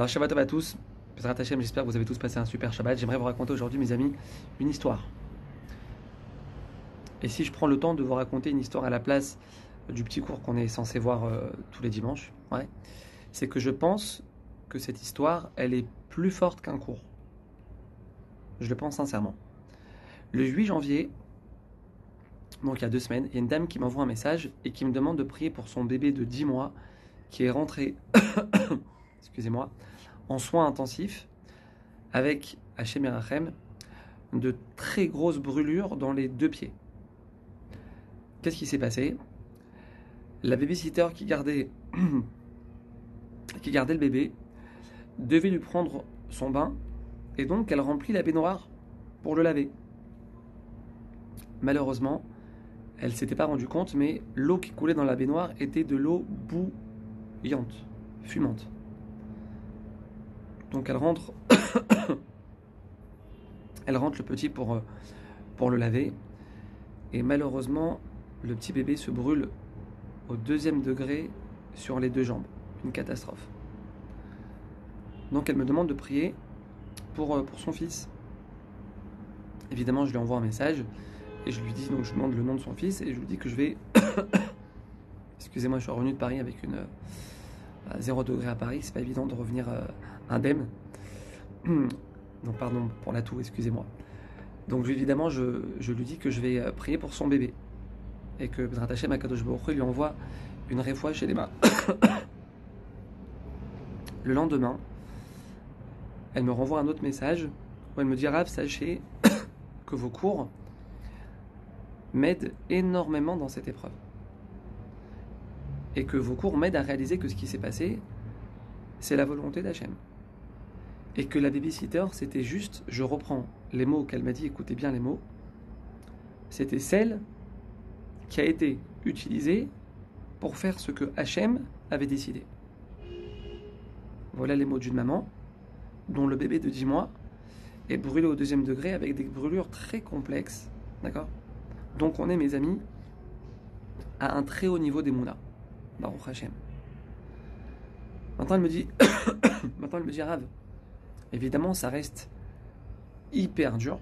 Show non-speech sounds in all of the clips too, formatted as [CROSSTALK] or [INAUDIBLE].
Alors, Shabbat à tous. J'espère que vous avez tous passé un super Shabbat. J'aimerais vous raconter aujourd'hui, mes amis, une histoire. Et si je prends le temps de vous raconter une histoire à la place du petit cours qu'on est censé voir euh, tous les dimanches, c'est que je pense que cette histoire, elle est plus forte qu'un cours. Je le pense sincèrement. Le 8 janvier, donc il y a deux semaines, il y a une dame qui m'envoie un message et qui me demande de prier pour son bébé de 10 mois qui est rentré, excusez-moi, en soins intensifs avec Hachem de très grosses brûlures dans les deux pieds. Qu'est-ce qui s'est passé? La babysitter qui gardait, [CLEARS THROAT] qui gardait le bébé devait lui prendre son bain et donc elle remplit la baignoire pour le laver. Malheureusement, elle s'était pas rendue compte, mais l'eau qui coulait dans la baignoire était de l'eau bouillante, fumante. Donc elle rentre, [COUGHS] elle rentre le petit pour, euh, pour le laver, et malheureusement, le petit bébé se brûle au deuxième degré sur les deux jambes. Une catastrophe. Donc elle me demande de prier pour, euh, pour son fils. Évidemment, je lui envoie un message et je lui dis, donc je demande le nom de son fils et je lui dis que je vais. [COUGHS] Excusez-moi, je suis revenu de Paris avec une. À 0 degré à Paris, c'est pas évident de revenir euh, indemne. [CLEARS THROAT] Donc, pardon pour la toux, excusez-moi. Donc, évidemment, je, lui dis que je vais euh, prier pour son bébé et que Bezrat Hashem Akadosh lui envoie une réfoie chez les mains. [COUGHS] le lendemain, elle me renvoie un autre message où elle me dit Rav, sachez [COUGHS] que vos cours m'aident énormément dans cette épreuve. Et que vos cours m'aident à réaliser que ce qui s'est passé, c'est la volonté d'Hachem. Et que la babysitter, c'était juste, je reprends les mots qu'elle m'a dit, écoutez bien les mots, c'était celle qui a été utilisée pour faire ce que Hachem avait décidé. Voilà les mots d'une maman dont le bébé de 10 mois est brûlé au deuxième degré avec des brûlures très complexes. D'accord? Donc on est, mes amis, à un très haut niveau des Mouna. Baruch Hashem. Maintenant, elle me dit, [COUGHS] maintenant, elle me dit, Rav, évidemment, ça reste hyper dur,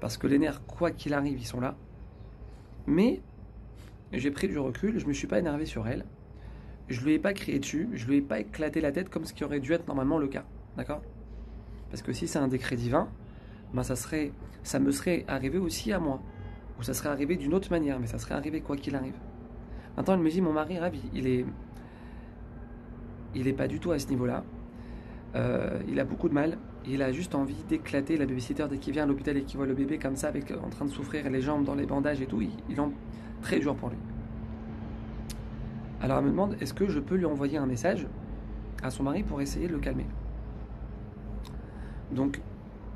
parce que les nerfs, quoi qu'il arrive, ils sont là. Mais j'ai pris du recul, je ne me suis pas énervé sur elle, je lui ai pas crié dessus, je lui ai pas éclaté la tête comme ce qui aurait dû être normalement le cas. D'accord? Parce que si c'est un décret divin, ben ça, serait, ça me serait arrivé aussi à moi. Ou ça serait arrivé d'une autre manière, mais ça serait arrivé quoi qu'il arrive. Maintenant, elle me dit, mon mari, Ravi, il est, il est pas du tout à ce niveau-là. Euh, il a beaucoup de mal. Il a juste envie d'éclater la babysitter dès qu'il vient à l'hôpital et qu'il voit le bébé comme ça, avec, en train de souffrir, les jambes dans les bandages et tout. Il, il en très dur pour lui. Alors elle me demande, est-ce que je peux lui envoyer un message à son mari pour essayer de le calmer? Donc,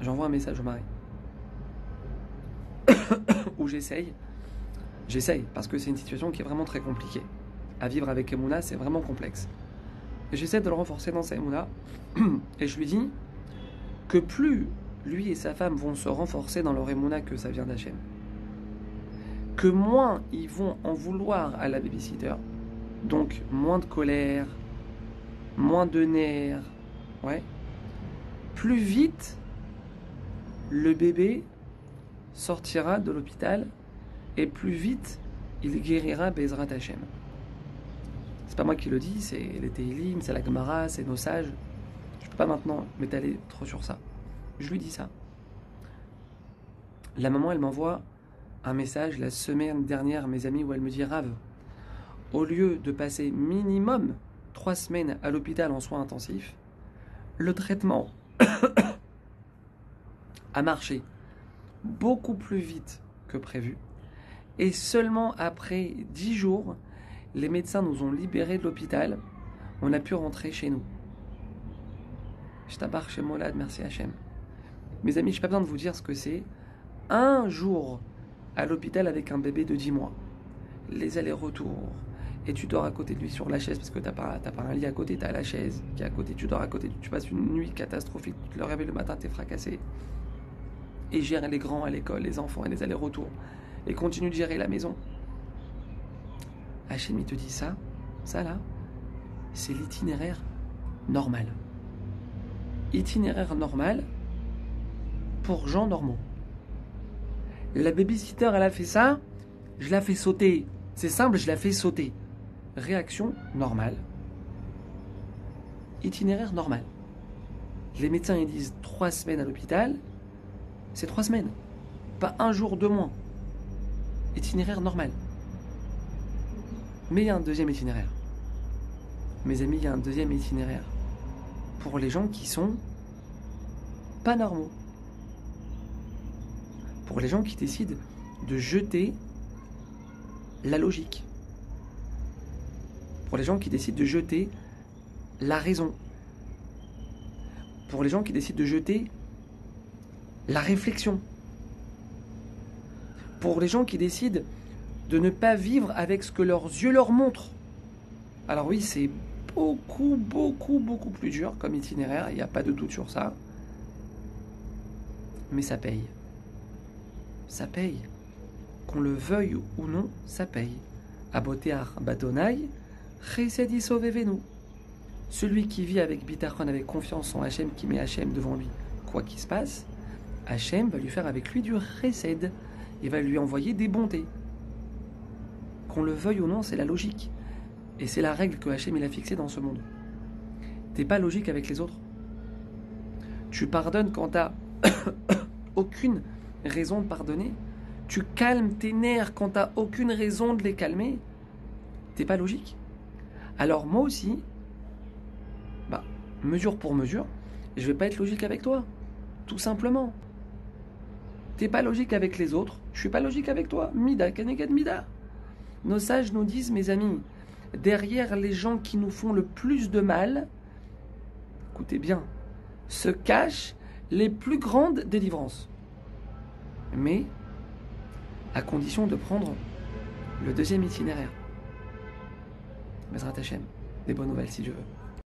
j'envoie un message au mari. [COUGHS] Où j'essaye. J'essaye, parce que c'est une situation qui est vraiment très compliquée. À vivre avec Emouna, c'est vraiment complexe. J'essaie de le renforcer dans sa Emouna. [CLEARS THROAT] Et je lui dis que plus lui et sa femme vont se renforcer dans leur Emouna que ça vient d'Hachem, que moins ils vont en vouloir à la babysitter, donc moins de colère, moins de nerfs, ouais, plus vite le bébé sortira de l'hôpital et plus vite il guérira Bezrat Hashem. C'est pas moi qui le dis, c'est les Teilim, c'est la Gemara, c'est nos sages. Je peux pas maintenant m'étaler trop sur ça. Je lui dis ça. La maman, elle m'envoie un message la semaine dernière, mes amis, où elle me dit Rave, au lieu de passer minimum trois semaines à l'hôpital en soins intensifs, le traitement [COUGHS] a marché beaucoup plus vite que prévu. Et seulement après dix jours, les médecins nous ont libérés de l'hôpital. On a pu rentrer chez nous. Je t'abarque chez Molad, merci Hachem. Mes amis, je n'ai pas besoin de vous dire ce que c'est. Un jour à l'hôpital avec un bébé de 10 mois. Les allers-retours, et tu dors à côté de lui sur la chaise parce que tu n'as pas, pas un lit à côté, tu as la chaise qui est à côté, tu dors à côté, tu passes une nuit catastrophique, tu te réveilles le matin, tu es fracassé. Et gérer les grands à l'école, les enfants et les allers-retours. Et continue de gérer la maison. Hachem, il te dit ça, ça là, c'est l'itinéraire normal. itinéraire normal pour gens normaux. La babysitter, elle a fait ça, je la fais sauter. C'est simple, je la fais sauter. Réaction normale. Itinéraire normal. Les médecins ils disent trois semaines à l'hôpital, c'est trois semaines. Pas un jour de moins. Itinéraire normal. Mais il y a un deuxième itinéraire. Mes amis, il y a un deuxième itinéraire. Pour les gens qui sont pas normaux. Pour les gens qui décident de jeter la logique. Pour les gens qui décident de jeter la raison. Pour les gens qui décident de jeter la réflexion. Pour les gens qui décident de ne pas vivre avec ce que leurs yeux leur montrent. Alors oui, c'est beaucoup, beaucoup, beaucoup plus dur comme itinéraire, il n'y a pas de doute sur ça. Mais ça paye. Ça paye. Qu'on le veuille ou non, ça paye. Abotear Badonai, Chesedi sauvez-nous. Celui qui vit avec Bitachon, avec confiance en Hachem, qui met Hachem devant lui, quoi qu'il se passe, Hachem va lui faire avec lui du Chesed. Il va lui envoyer des bontés. Qu'on le veuille ou non, c'est la logique. Et c'est la règle que Hachem il a fixée dans ce monde. T'es pas logique avec les autres. Tu pardonnes quand t'as [COUGHS] aucune raison de pardonner. Tu calmes tes nerfs quand t'as aucune raison de les calmer. T'es pas logique. Alors moi aussi, bah, mesure pour mesure, je vais pas être logique avec toi. Tout simplement. T'es pas logique avec les autres, je suis pas logique avec toi. Mida, Kenegad Mida. Nos sages nous disent, mes amis, derrière les gens qui nous font le plus de mal, écoutez bien, se cachent les plus grandes délivrances. Mais à condition de prendre le deuxième itinéraire. Bezrat Hashem, des bonnes nouvelles si Dieu veux.